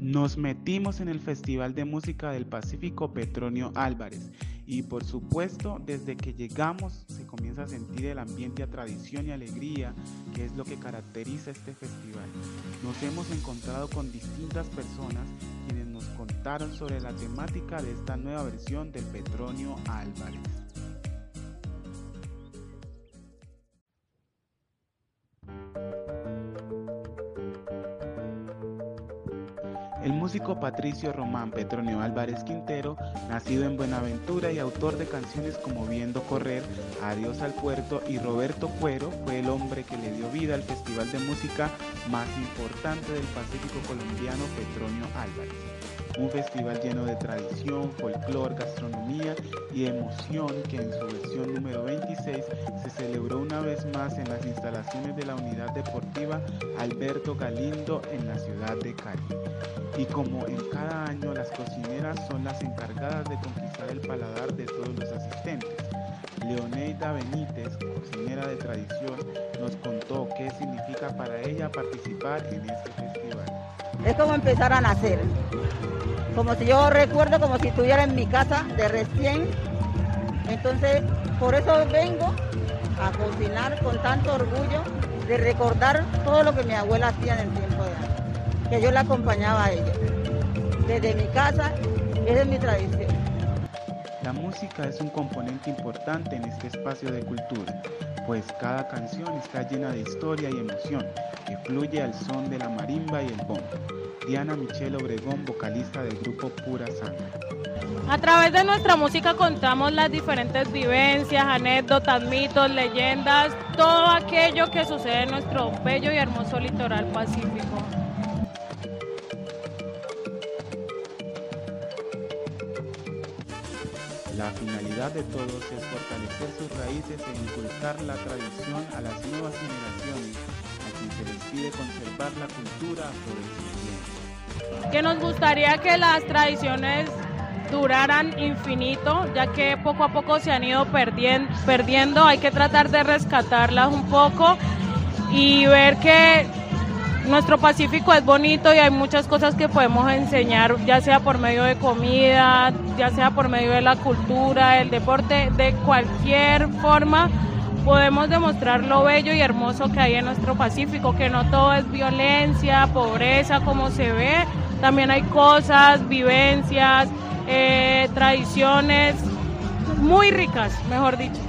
Nos metimos en el Festival de Música del Pacífico Petronio Álvarez y por supuesto desde que llegamos se comienza a sentir el ambiente a tradición y alegría que es lo que caracteriza este festival. Nos hemos encontrado con distintas personas quienes nos contaron sobre la temática de esta nueva versión del Petronio Álvarez. El músico Patricio Román Petronio Álvarez Quintero, nacido en Buenaventura y autor de canciones como Viendo Correr, Adiós al Puerto y Roberto Cuero, fue el hombre que le dio vida al festival de música más importante del Pacífico colombiano Petronio Álvarez. Un festival lleno de tradición, folclor, gastronomía y emoción que en su versión número 26 se celebró una vez más en las instalaciones de la Unidad Deportiva Alberto Galindo en la ciudad de Cali. Y como en cada año las cocineras son las encargadas de conquistar el paladar de todos los asistentes. Leoneida Benítez, cocinera de tradición, nos contó qué significa para ella participar en este festival. Es como empezar a nacer, como si yo recuerdo como si estuviera en mi casa de recién. Entonces, por eso vengo a cocinar con tanto orgullo de recordar todo lo que mi abuela hacía en el tiempo de antes que yo la acompañaba a ella. Desde mi casa, esa es mi tradición. La música es un componente importante en este espacio de cultura, pues cada canción está llena de historia y emoción, que fluye al son de la marimba y el bombo. Diana Michelle Obregón, vocalista del grupo Pura Sangre. A través de nuestra música contamos las diferentes vivencias, anécdotas, mitos, leyendas, todo aquello que sucede en nuestro bello y hermoso litoral pacífico. La finalidad de todos es fortalecer sus raíces e inculcar la tradición a las nuevas generaciones, a quien se les pide conservar la cultura por. Que nos gustaría que las tradiciones duraran infinito, ya que poco a poco se han ido perdiendo, hay que tratar de rescatarlas un poco y ver que nuestro Pacífico es bonito y hay muchas cosas que podemos enseñar, ya sea por medio de comida, ya sea por medio de la cultura, el deporte, de cualquier forma podemos demostrar lo bello y hermoso que hay en nuestro Pacífico, que no todo es violencia, pobreza, como se ve, también hay cosas, vivencias, eh, tradiciones muy ricas, mejor dicho.